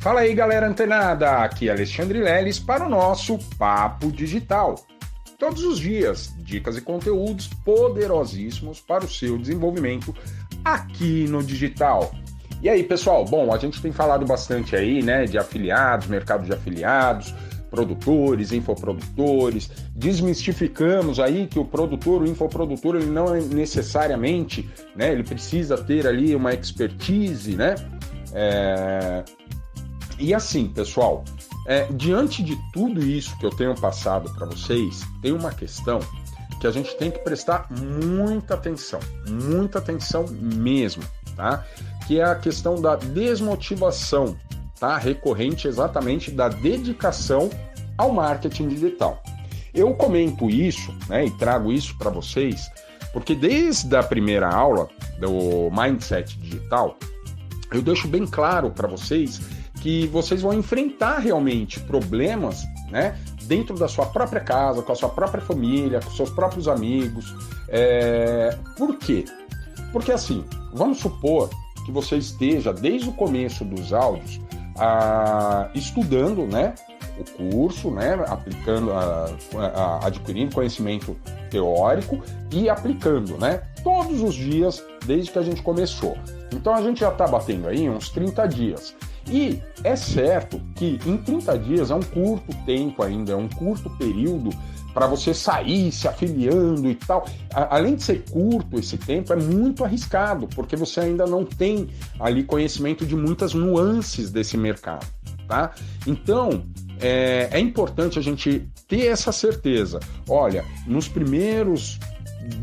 Fala aí, galera antenada! Aqui é Alexandre Leles para o nosso Papo Digital. Todos os dias, dicas e conteúdos poderosíssimos para o seu desenvolvimento aqui no digital. E aí, pessoal? Bom, a gente tem falado bastante aí, né, de afiliados, mercado de afiliados, produtores, infoprodutores. Desmistificamos aí que o produtor, o infoprodutor, ele não é necessariamente, né, ele precisa ter ali uma expertise, né? É... E assim, pessoal, é, diante de tudo isso que eu tenho passado para vocês, tem uma questão que a gente tem que prestar muita atenção, muita atenção mesmo, tá? Que é a questão da desmotivação, tá? Recorrente exatamente da dedicação ao marketing digital. Eu comento isso, né, e trago isso para vocês, porque desde a primeira aula do Mindset Digital, eu deixo bem claro para vocês que vocês vão enfrentar realmente problemas, né? Dentro da sua própria casa, com a sua própria família, com seus próprios amigos. É... Por quê? Porque assim, vamos supor que você esteja desde o começo dos áudios a... estudando, né? O curso, né? Aplicando, a... A... adquirindo conhecimento teórico e aplicando, né? Todos os dias desde que a gente começou. Então a gente já está batendo aí uns 30 dias. E é certo que em 30 dias é um curto tempo ainda, é um curto período para você sair se afiliando e tal. além de ser curto esse tempo, é muito arriscado, porque você ainda não tem ali conhecimento de muitas nuances desse mercado, tá? Então, é, é importante a gente ter essa certeza. Olha, nos primeiros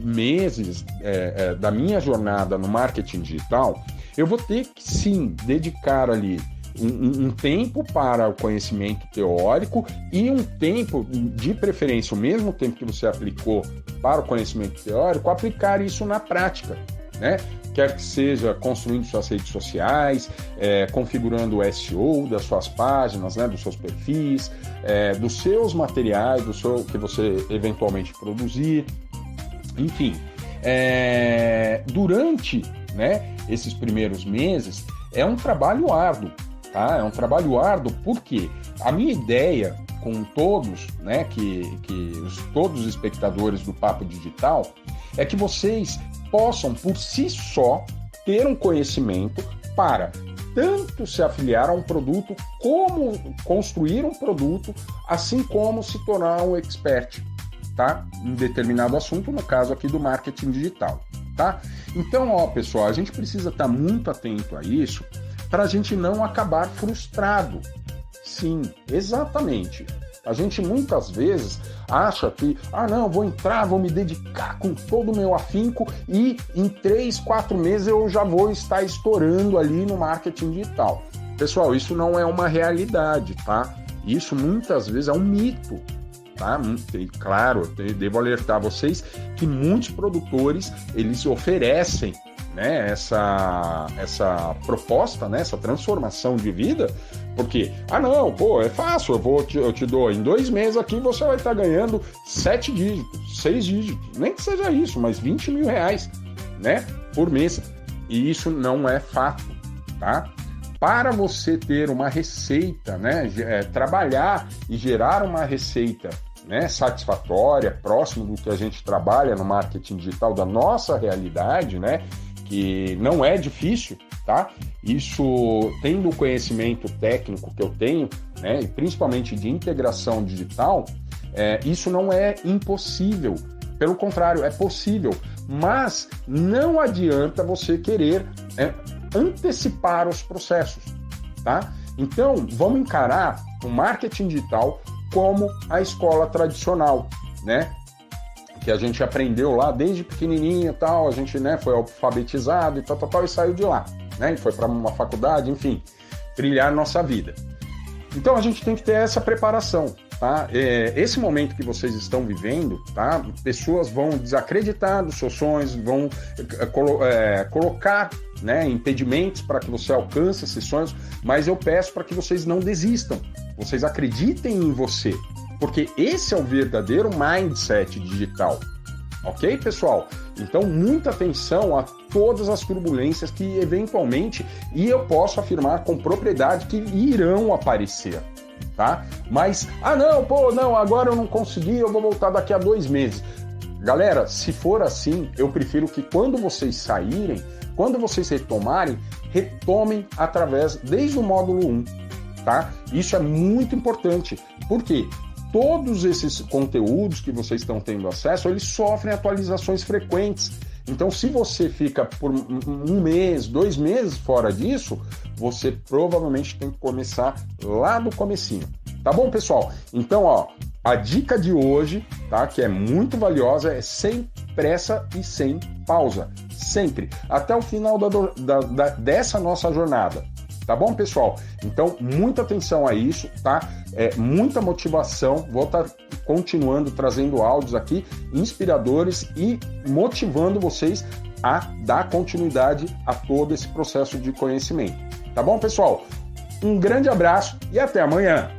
meses é, é, da minha jornada no marketing digital, eu vou ter que sim dedicar ali um, um, tempo para o conhecimento teórico e um tempo, de preferência, o mesmo tempo que você aplicou para o conhecimento teórico, aplicar isso na prática, né? Quer que seja construindo suas redes sociais, é, configurando o SEO das suas páginas, né, dos seus perfis, é, dos seus materiais, do seu que você eventualmente produzir, enfim. É, durante né, esses primeiros meses é um trabalho árduo, Tá? É um trabalho árduo, porque a minha ideia com todos, né, que, que os, todos os espectadores do Papo Digital, é que vocês possam, por si só, ter um conhecimento para tanto se afiliar a um produto, como construir um produto, assim como se tornar um expert, tá? Em determinado assunto, no caso aqui do marketing digital, tá? Então, ó, pessoal, a gente precisa estar muito atento a isso, para a gente não acabar frustrado. Sim, exatamente. A gente muitas vezes acha que, ah, não, vou entrar, vou me dedicar com todo o meu afinco e em três, quatro meses eu já vou estar estourando ali no marketing digital. Pessoal, isso não é uma realidade, tá? Isso muitas vezes é um mito, tá? E, claro, devo alertar vocês que muitos produtores eles oferecem né, essa, essa proposta, né, essa transformação de vida, porque, ah não, pô, é fácil, eu, vou te, eu te dou em dois meses aqui você vai estar ganhando sete dígitos, seis dígitos, nem que seja isso, mas 20 mil reais, né, por mês. E isso não é fato, tá? Para você ter uma receita, né, é, trabalhar e gerar uma receita né, satisfatória, próximo do que a gente trabalha no marketing digital, da nossa realidade, né, que não é difícil, tá? Isso, tendo o conhecimento técnico que eu tenho, né, e principalmente de integração digital, é, isso não é impossível. Pelo contrário, é possível. Mas não adianta você querer é, antecipar os processos, tá? Então, vamos encarar o marketing digital como a escola tradicional, né? Que a gente aprendeu lá desde pequenininho e tal, a gente né, foi alfabetizado e tal, tal, tal, e saiu de lá, né? E foi para uma faculdade, enfim, trilhar nossa vida. Então a gente tem que ter essa preparação, tá? É, esse momento que vocês estão vivendo, tá? Pessoas vão desacreditar dos seus sonhos, vão é, é, colocar né, impedimentos para que você alcance esses sonhos, mas eu peço para que vocês não desistam, vocês acreditem em você, porque esse é o verdadeiro mindset digital. Ok, pessoal? Então, muita atenção a todas as turbulências que eventualmente, e eu posso afirmar com propriedade que irão aparecer. Tá? Mas, ah não, pô, não, agora eu não consegui, eu vou voltar daqui a dois meses. Galera, se for assim, eu prefiro que quando vocês saírem, quando vocês retomarem, retomem através desde o módulo 1, tá? Isso é muito importante. Por quê? Todos esses conteúdos que vocês estão tendo acesso, eles sofrem atualizações frequentes. Então, se você fica por um mês, dois meses fora disso, você provavelmente tem que começar lá do comecinho. Tá bom, pessoal? Então, ó, a dica de hoje, tá, que é muito valiosa, é sem pressa e sem pausa. Sempre. Até o final da, da, da, dessa nossa jornada. Tá bom, pessoal? Então, muita atenção a isso, tá? É, muita motivação. Vou estar tá continuando trazendo áudios aqui inspiradores e motivando vocês a dar continuidade a todo esse processo de conhecimento. Tá bom, pessoal? Um grande abraço e até amanhã!